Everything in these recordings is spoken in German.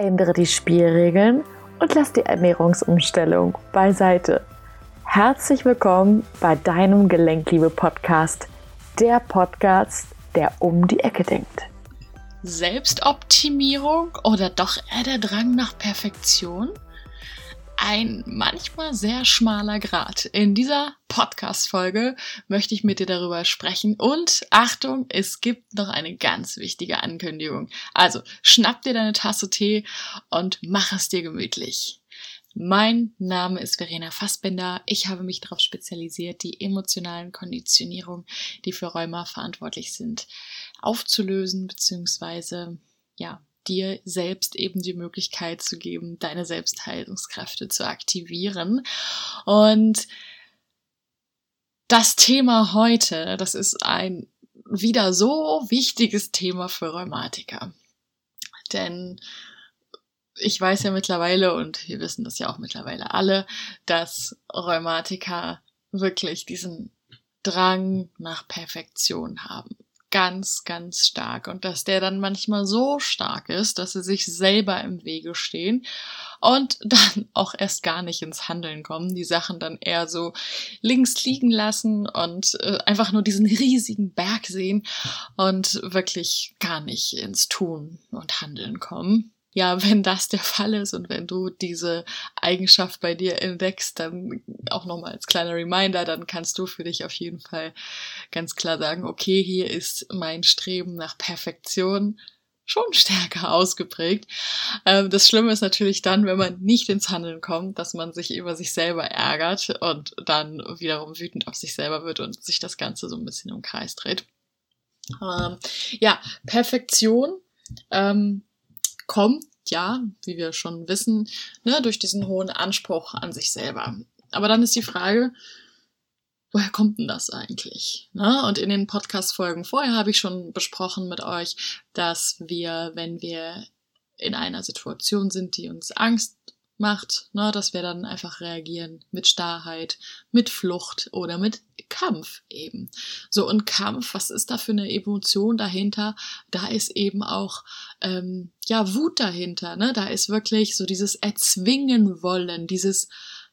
Ändere die Spielregeln und lass die Ernährungsumstellung beiseite. Herzlich willkommen bei deinem Gelenkliebe-Podcast, der Podcast, der um die Ecke denkt. Selbstoptimierung oder doch eher der Drang nach Perfektion? ein manchmal sehr schmaler Grad. In dieser Podcast-Folge möchte ich mit dir darüber sprechen und Achtung, es gibt noch eine ganz wichtige Ankündigung. Also schnapp dir deine Tasse Tee und mach es dir gemütlich. Mein Name ist Verena Fassbender. Ich habe mich darauf spezialisiert, die emotionalen Konditionierungen, die für Rheuma verantwortlich sind, aufzulösen bzw. ja, dir selbst eben die Möglichkeit zu geben, deine Selbstheilungskräfte zu aktivieren. Und das Thema heute, das ist ein wieder so wichtiges Thema für Rheumatiker. Denn ich weiß ja mittlerweile, und wir wissen das ja auch mittlerweile alle, dass Rheumatiker wirklich diesen Drang nach Perfektion haben ganz, ganz stark. Und dass der dann manchmal so stark ist, dass sie sich selber im Wege stehen und dann auch erst gar nicht ins Handeln kommen, die Sachen dann eher so links liegen lassen und äh, einfach nur diesen riesigen Berg sehen und wirklich gar nicht ins Tun und Handeln kommen ja, wenn das der Fall ist und wenn du diese Eigenschaft bei dir entdeckst, dann auch nochmal als kleiner Reminder, dann kannst du für dich auf jeden Fall ganz klar sagen, okay, hier ist mein Streben nach Perfektion schon stärker ausgeprägt. Ähm, das Schlimme ist natürlich dann, wenn man nicht ins Handeln kommt, dass man sich über sich selber ärgert und dann wiederum wütend auf sich selber wird und sich das Ganze so ein bisschen im Kreis dreht. Ähm, ja, Perfektion. Ähm, kommt ja, wie wir schon wissen, ne, durch diesen hohen Anspruch an sich selber. Aber dann ist die Frage, woher kommt denn das eigentlich? Ne? Und in den Podcast-Folgen vorher habe ich schon besprochen mit euch, dass wir, wenn wir in einer Situation sind, die uns Angst macht, ne, dass wir dann einfach reagieren mit Starrheit, mit Flucht oder mit Kampf eben. So und Kampf, was ist da für eine Emotion dahinter? Da ist eben auch ähm, ja Wut dahinter, ne? Da ist wirklich so dieses Erzwingen wollen, dieses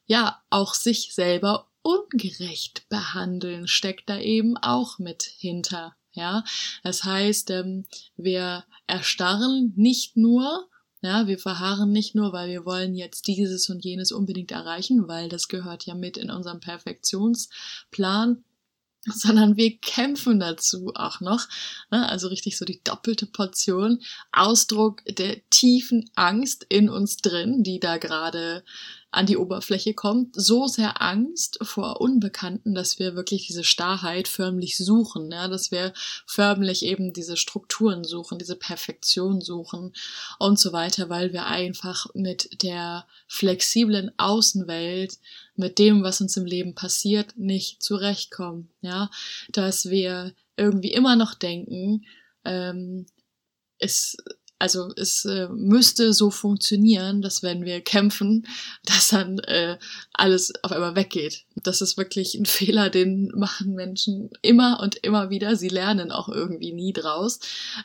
ja auch sich selber ungerecht behandeln steckt da eben auch mit hinter. Ja, das heißt, ähm, wir erstarren nicht nur ja, wir verharren nicht nur, weil wir wollen jetzt dieses und jenes unbedingt erreichen, weil das gehört ja mit in unserem Perfektionsplan, sondern wir kämpfen dazu auch noch. Ne? Also richtig so die doppelte Portion Ausdruck der tiefen Angst in uns drin, die da gerade an die Oberfläche kommt, so sehr Angst vor Unbekannten, dass wir wirklich diese Starrheit förmlich suchen, ja, dass wir förmlich eben diese Strukturen suchen, diese Perfektion suchen und so weiter, weil wir einfach mit der flexiblen Außenwelt, mit dem, was uns im Leben passiert, nicht zurechtkommen, ja, dass wir irgendwie immer noch denken, ähm, es also es äh, müsste so funktionieren, dass wenn wir kämpfen, dass dann äh, alles auf einmal weggeht. Das ist wirklich ein Fehler, den machen Menschen immer und immer wieder. Sie lernen auch irgendwie nie draus.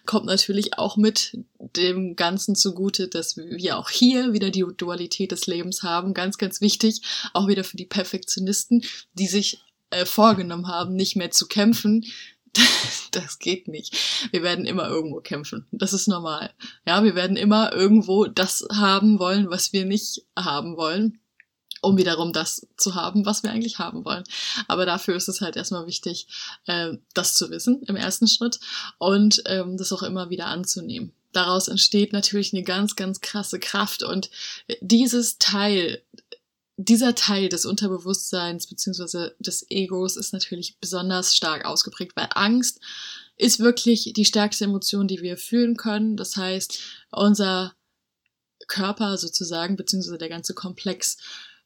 Kommt natürlich auch mit dem Ganzen zugute, dass wir auch hier wieder die Dualität des Lebens haben. Ganz, ganz wichtig, auch wieder für die Perfektionisten, die sich äh, vorgenommen haben, nicht mehr zu kämpfen, das geht nicht. Wir werden immer irgendwo kämpfen. Das ist normal. Ja, wir werden immer irgendwo das haben wollen, was wir nicht haben wollen, um wiederum das zu haben, was wir eigentlich haben wollen. Aber dafür ist es halt erstmal wichtig, äh, das zu wissen im ersten Schritt und ähm, das auch immer wieder anzunehmen. Daraus entsteht natürlich eine ganz, ganz krasse Kraft und dieses Teil dieser Teil des Unterbewusstseins beziehungsweise des Egos ist natürlich besonders stark ausgeprägt, weil Angst ist wirklich die stärkste Emotion, die wir fühlen können. Das heißt, unser Körper sozusagen, beziehungsweise der ganze Komplex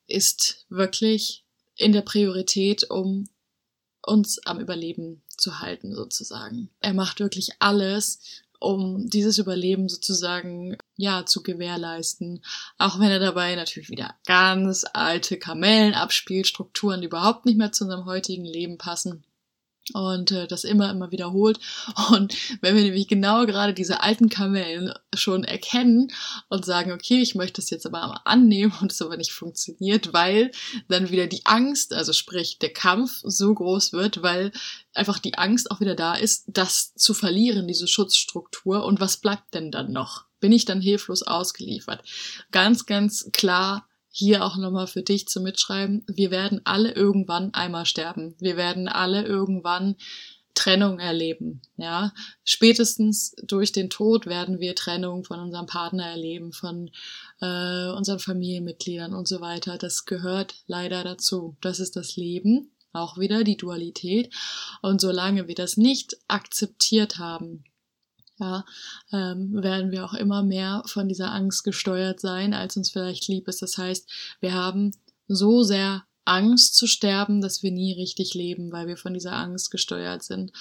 ist wirklich in der Priorität, um uns am Überleben zu halten, sozusagen. Er macht wirklich alles, um dieses Überleben sozusagen ja zu gewährleisten. Auch wenn er dabei natürlich wieder ganz alte Kamellen abspielt, Strukturen, die überhaupt nicht mehr zu unserem heutigen Leben passen. Und äh, das immer, immer wiederholt. Und wenn wir nämlich genau gerade diese alten Kamellen schon erkennen und sagen, okay, ich möchte es jetzt aber annehmen und es aber nicht funktioniert, weil dann wieder die Angst, also sprich der Kampf so groß wird, weil einfach die Angst auch wieder da ist, das zu verlieren, diese Schutzstruktur. Und was bleibt denn dann noch? Bin ich dann hilflos ausgeliefert? Ganz, ganz klar hier auch nochmal für dich zu mitschreiben, wir werden alle irgendwann einmal sterben. Wir werden alle irgendwann Trennung erleben, ja. Spätestens durch den Tod werden wir Trennung von unserem Partner erleben, von äh, unseren Familienmitgliedern und so weiter. Das gehört leider dazu. Das ist das Leben, auch wieder die Dualität. Und solange wir das nicht akzeptiert haben, ja, ähm, werden wir auch immer mehr von dieser Angst gesteuert sein, als uns vielleicht lieb ist. Das heißt, wir haben so sehr Angst zu sterben, dass wir nie richtig leben, weil wir von dieser Angst gesteuert sind.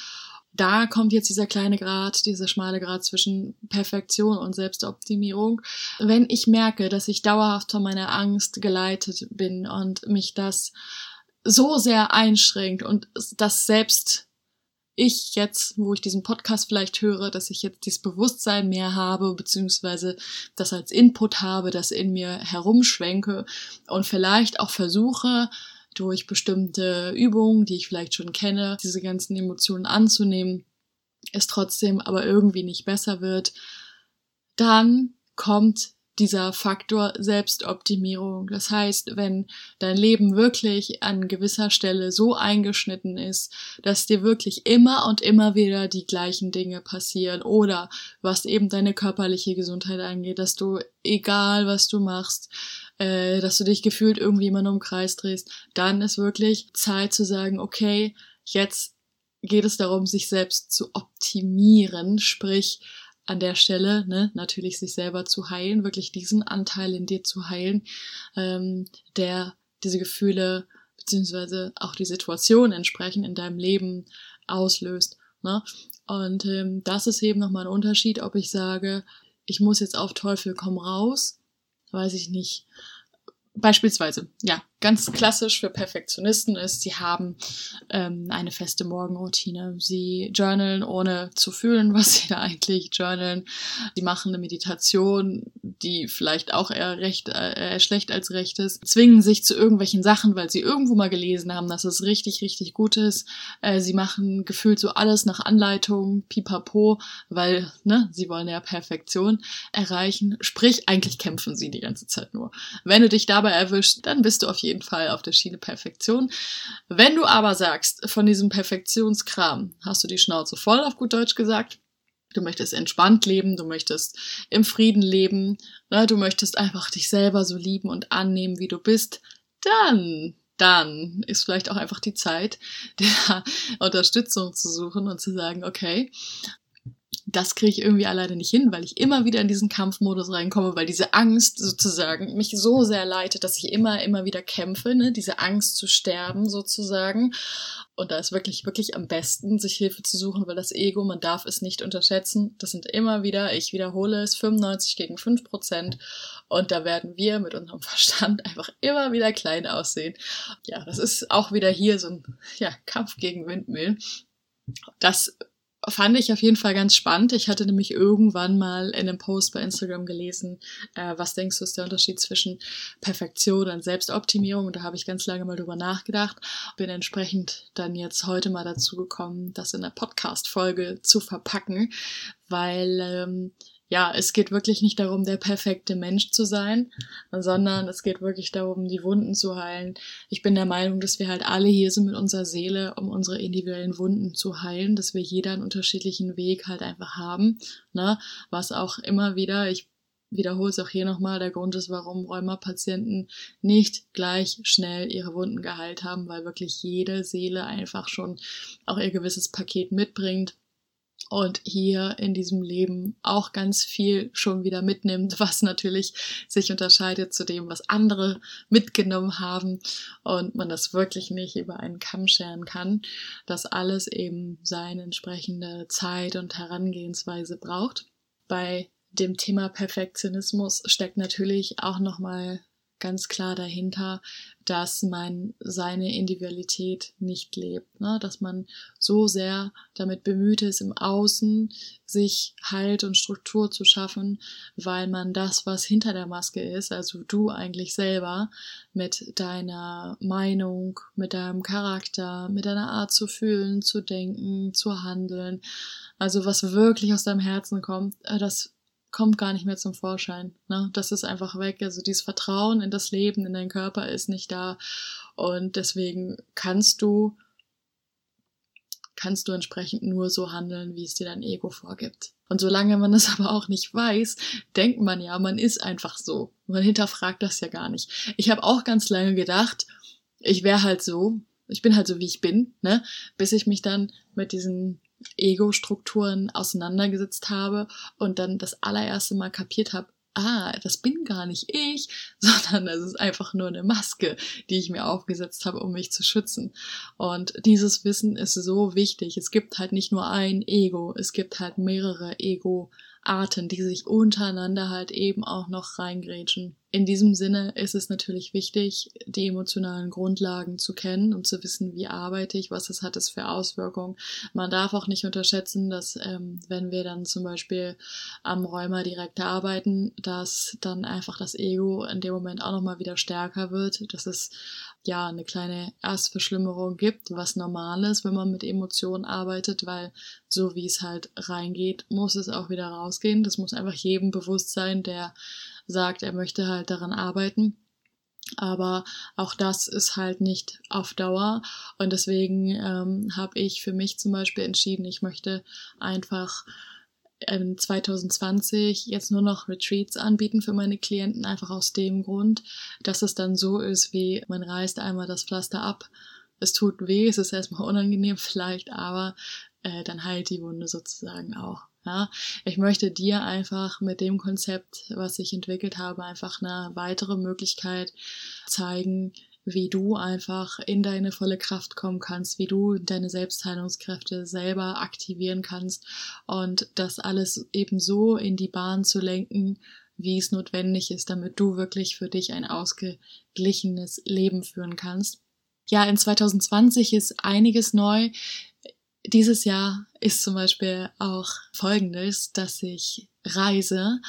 Da kommt jetzt dieser kleine Grad, dieser schmale Grad zwischen Perfektion und Selbstoptimierung. Wenn ich merke, dass ich dauerhaft von meiner Angst geleitet bin und mich das so sehr einschränkt und das selbst ich jetzt, wo ich diesen Podcast vielleicht höre, dass ich jetzt dieses Bewusstsein mehr habe, beziehungsweise das als Input habe, das in mir herumschwenke und vielleicht auch versuche, durch bestimmte Übungen, die ich vielleicht schon kenne, diese ganzen Emotionen anzunehmen, es trotzdem aber irgendwie nicht besser wird, dann kommt dieser Faktor Selbstoptimierung. Das heißt, wenn dein Leben wirklich an gewisser Stelle so eingeschnitten ist, dass dir wirklich immer und immer wieder die gleichen Dinge passieren oder was eben deine körperliche Gesundheit angeht, dass du, egal was du machst, äh, dass du dich gefühlt irgendwie immer nur im Kreis drehst, dann ist wirklich Zeit zu sagen, okay, jetzt geht es darum, sich selbst zu optimieren, sprich, an der Stelle, ne, natürlich sich selber zu heilen, wirklich diesen Anteil in dir zu heilen, ähm, der diese Gefühle beziehungsweise auch die Situation entsprechend in deinem Leben auslöst. Ne? Und ähm, das ist eben nochmal ein Unterschied, ob ich sage, ich muss jetzt auf Teufel komm raus, weiß ich nicht. Beispielsweise, ja, ganz klassisch für Perfektionisten ist, sie haben ähm, eine feste Morgenroutine. Sie journalen, ohne zu fühlen, was sie da eigentlich journalen. Sie machen eine Meditation, die vielleicht auch eher recht, äh, schlecht als recht ist. Zwingen sich zu irgendwelchen Sachen, weil sie irgendwo mal gelesen haben, dass es richtig, richtig gut ist. Äh, sie machen gefühlt so alles nach Anleitung, pipapo, weil, ne, sie wollen ja Perfektion erreichen. Sprich, eigentlich kämpfen sie die ganze Zeit nur. Wenn du dich dabei erwischt, dann bist du auf jeden Fall auf der Schiene Perfektion. Wenn du aber sagst, von diesem Perfektionskram hast du die Schnauze voll, auf gut Deutsch gesagt, du möchtest entspannt leben, du möchtest im Frieden leben, ne, du möchtest einfach dich selber so lieben und annehmen, wie du bist, dann dann ist vielleicht auch einfach die Zeit, der Unterstützung zu suchen und zu sagen, okay, das kriege ich irgendwie alleine nicht hin, weil ich immer wieder in diesen Kampfmodus reinkomme, weil diese Angst sozusagen mich so sehr leitet, dass ich immer, immer wieder kämpfe, ne? diese Angst zu sterben sozusagen. Und da ist wirklich, wirklich am besten, sich Hilfe zu suchen, weil das Ego, man darf es nicht unterschätzen. Das sind immer wieder, ich wiederhole es, 95 gegen 5 Prozent. Und da werden wir mit unserem Verstand einfach immer wieder klein aussehen. Ja, das ist auch wieder hier so ein ja, Kampf gegen Windmühlen. Das fand ich auf jeden Fall ganz spannend. Ich hatte nämlich irgendwann mal in einem Post bei Instagram gelesen, äh, was denkst du ist der Unterschied zwischen Perfektion und Selbstoptimierung? Und da habe ich ganz lange mal drüber nachgedacht. Bin entsprechend dann jetzt heute mal dazu gekommen, das in einer Podcast-Folge zu verpacken, weil ähm, ja, es geht wirklich nicht darum, der perfekte Mensch zu sein, sondern es geht wirklich darum, die Wunden zu heilen. Ich bin der Meinung, dass wir halt alle hier sind mit unserer Seele, um unsere individuellen Wunden zu heilen, dass wir jeder einen unterschiedlichen Weg halt einfach haben, ne? Was auch immer wieder, ich wiederhole es auch hier nochmal, der Grund ist, warum Rheuma-Patienten nicht gleich schnell ihre Wunden geheilt haben, weil wirklich jede Seele einfach schon auch ihr gewisses Paket mitbringt und hier in diesem Leben auch ganz viel schon wieder mitnimmt, was natürlich sich unterscheidet zu dem, was andere mitgenommen haben und man das wirklich nicht über einen Kamm scheren kann, dass alles eben seine entsprechende Zeit und Herangehensweise braucht. Bei dem Thema Perfektionismus steckt natürlich auch nochmal ganz klar dahinter, dass man seine Individualität nicht lebt, ne? dass man so sehr damit bemüht ist, im Außen sich Halt und Struktur zu schaffen, weil man das, was hinter der Maske ist, also du eigentlich selber, mit deiner Meinung, mit deinem Charakter, mit deiner Art zu fühlen, zu denken, zu handeln, also was wirklich aus deinem Herzen kommt, äh, das kommt gar nicht mehr zum Vorschein. Ne? Das ist einfach weg. Also dieses Vertrauen in das Leben, in deinen Körper ist nicht da. Und deswegen kannst du, kannst du entsprechend nur so handeln, wie es dir dein Ego vorgibt. Und solange man das aber auch nicht weiß, denkt man ja, man ist einfach so. Man hinterfragt das ja gar nicht. Ich habe auch ganz lange gedacht, ich wäre halt so, ich bin halt so, wie ich bin, ne? Bis ich mich dann mit diesen Ego-Strukturen auseinandergesetzt habe und dann das allererste Mal kapiert habe, ah, das bin gar nicht ich, sondern das ist einfach nur eine Maske, die ich mir aufgesetzt habe, um mich zu schützen. Und dieses Wissen ist so wichtig. Es gibt halt nicht nur ein Ego, es gibt halt mehrere Ego Arten, die sich untereinander halt eben auch noch reingrätschen. In diesem Sinne ist es natürlich wichtig, die emotionalen Grundlagen zu kennen und zu wissen, wie arbeite ich, was es hat es für Auswirkungen. Man darf auch nicht unterschätzen, dass ähm, wenn wir dann zum Beispiel am Rheuma direkt arbeiten, dass dann einfach das Ego in dem Moment auch nochmal wieder stärker wird, dass es ja eine kleine Erstverschlimmerung gibt, was normal ist, wenn man mit Emotionen arbeitet, weil so wie es halt reingeht, muss es auch wieder rausgehen. Das muss einfach jedem bewusst sein, der sagt, er möchte halt daran arbeiten. Aber auch das ist halt nicht auf Dauer. Und deswegen ähm, habe ich für mich zum Beispiel entschieden, ich möchte einfach 2020 jetzt nur noch Retreats anbieten für meine Klienten, einfach aus dem Grund, dass es dann so ist, wie man reißt einmal das Pflaster ab. Es tut weh, es ist erstmal unangenehm vielleicht, aber äh, dann heilt die Wunde sozusagen auch. Ja, ich möchte dir einfach mit dem Konzept, was ich entwickelt habe, einfach eine weitere Möglichkeit zeigen, wie du einfach in deine volle Kraft kommen kannst, wie du deine Selbstheilungskräfte selber aktivieren kannst und das alles eben so in die Bahn zu lenken, wie es notwendig ist, damit du wirklich für dich ein ausgeglichenes Leben führen kannst. Ja, in 2020 ist einiges neu. Dieses Jahr ist zum Beispiel auch Folgendes, dass ich reise.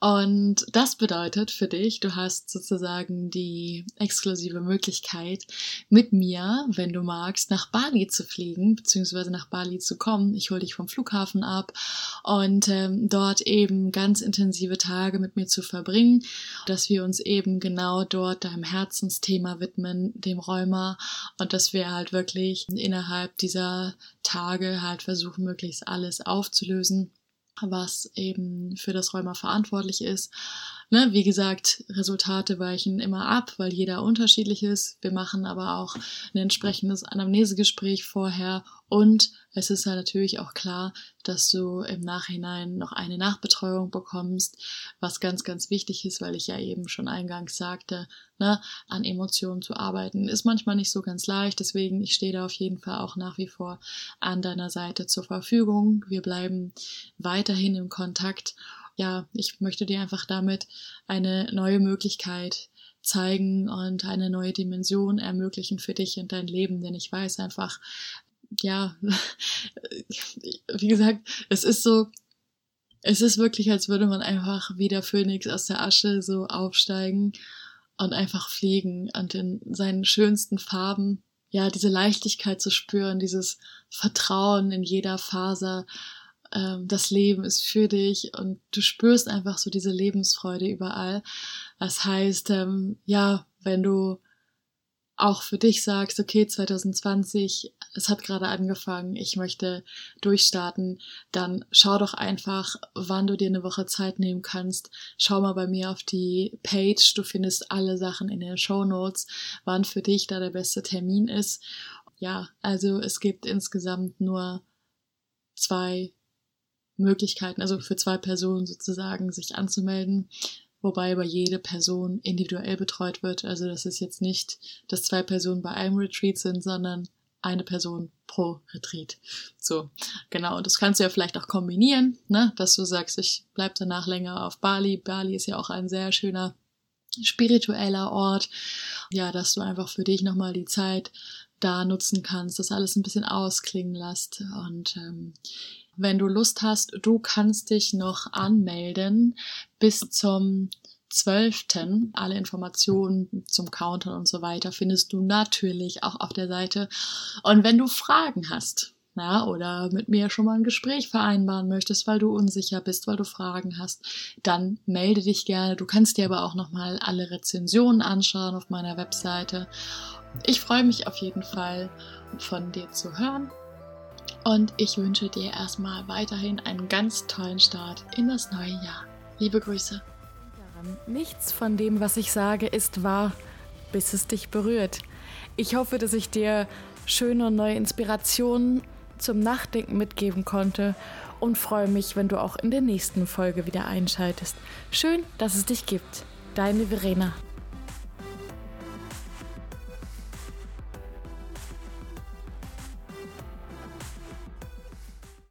Und das bedeutet für dich, du hast sozusagen die exklusive Möglichkeit, mit mir, wenn du magst, nach Bali zu fliegen, beziehungsweise nach Bali zu kommen. Ich hole dich vom Flughafen ab und ähm, dort eben ganz intensive Tage mit mir zu verbringen, dass wir uns eben genau dort deinem Herzensthema widmen, dem Rheuma, und dass wir halt wirklich innerhalb dieser Tage halt versuchen, möglichst alles aufzulösen was eben für das Rheuma verantwortlich ist. Ne, wie gesagt, Resultate weichen immer ab, weil jeder unterschiedlich ist. Wir machen aber auch ein entsprechendes Anamnesegespräch vorher und es ist ja natürlich auch klar, dass du im Nachhinein noch eine Nachbetreuung bekommst, was ganz, ganz wichtig ist, weil ich ja eben schon eingangs sagte, ne, an Emotionen zu arbeiten ist manchmal nicht so ganz leicht. Deswegen, ich stehe da auf jeden Fall auch nach wie vor an deiner Seite zur Verfügung. Wir bleiben weiterhin im Kontakt ja, ich möchte dir einfach damit eine neue Möglichkeit zeigen und eine neue Dimension ermöglichen für dich und dein Leben, denn ich weiß einfach, ja, wie gesagt, es ist so, es ist wirklich, als würde man einfach wie der Phönix aus der Asche so aufsteigen und einfach fliegen und in seinen schönsten Farben, ja, diese Leichtigkeit zu spüren, dieses Vertrauen in jeder Faser ähm, das Leben ist für dich und du spürst einfach so diese Lebensfreude überall. Das heißt, ähm, ja, wenn du auch für dich sagst, okay, 2020, es hat gerade angefangen, ich möchte durchstarten, dann schau doch einfach, wann du dir eine Woche Zeit nehmen kannst. Schau mal bei mir auf die Page, du findest alle Sachen in den Show Notes, wann für dich da der beste Termin ist. Ja, also es gibt insgesamt nur zwei Möglichkeiten, also für zwei Personen sozusagen sich anzumelden, wobei aber jede Person individuell betreut wird. Also das ist jetzt nicht, dass zwei Personen bei einem Retreat sind, sondern eine Person pro Retreat. So, genau. Und das kannst du ja vielleicht auch kombinieren, ne? dass du sagst, ich bleib danach länger auf Bali. Bali ist ja auch ein sehr schöner spiritueller Ort. Ja, dass du einfach für dich nochmal die Zeit da nutzen kannst, das alles ein bisschen ausklingen lässt. Und ähm, wenn du Lust hast, du kannst dich noch anmelden bis zum 12. Alle Informationen zum Countdown und so weiter findest du natürlich auch auf der Seite. Und wenn du Fragen hast, ja, oder mit mir schon mal ein Gespräch vereinbaren möchtest, weil du unsicher bist, weil du Fragen hast, dann melde dich gerne. Du kannst dir aber auch nochmal alle Rezensionen anschauen auf meiner Webseite. Ich freue mich auf jeden Fall von dir zu hören und ich wünsche dir erstmal weiterhin einen ganz tollen Start in das neue Jahr. Liebe Grüße. Nichts von dem, was ich sage, ist wahr, bis es dich berührt. Ich hoffe, dass ich dir schöne neue Inspirationen zum Nachdenken mitgeben konnte und freue mich, wenn du auch in der nächsten Folge wieder einschaltest. Schön, dass es dich gibt. Deine Verena.